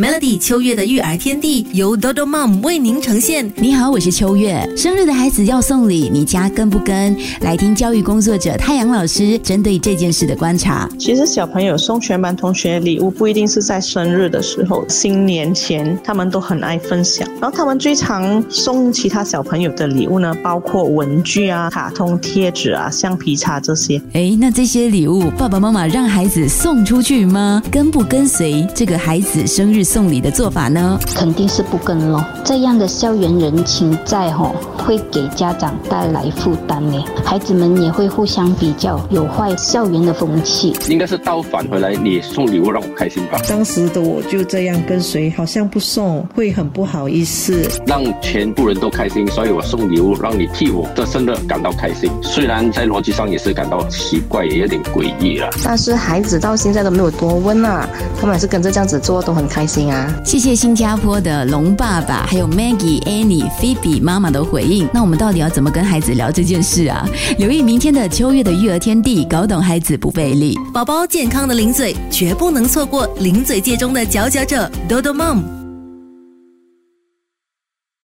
Melody 秋月的育儿天地由 Dodo Mom 为您呈现。你好，我是秋月。生日的孩子要送礼，你家跟不跟？来听教育工作者太阳老师针对这件事的观察。其实小朋友送全班同学礼物，不一定是在生日的时候，新年前他们都很爱分享。然后他们最常送其他小朋友的礼物呢，包括文具啊、卡通贴纸啊、橡皮擦这些。哎，那这些礼物，爸爸妈妈让孩子送出去吗？跟不跟随这个孩子生日？送礼的做法呢？肯定是不跟咯。这样的校园人情债吼，会给家长带来负担呢。孩子们也会互相比较，有坏校园的风气。应该是倒返回来，你送礼物让我开心吧。当时的我就这样跟随，好像不送会很不好意思。让全部人都开心，所以我送礼物让你替我的生日感到开心。虽然在逻辑上也是感到奇怪，也有点诡异了。但是孩子到现在都没有多问啊，他们还是跟着这样子做，都很开心。谢谢新加坡的龙爸爸，还有 Maggie、Annie、Phoebe 妈妈的回应。那我们到底要怎么跟孩子聊这件事啊？留意明天的秋月的育儿天地，搞懂孩子不费力。宝宝健康的零嘴，绝不能错过零嘴界中的佼佼者 Dodo Mom。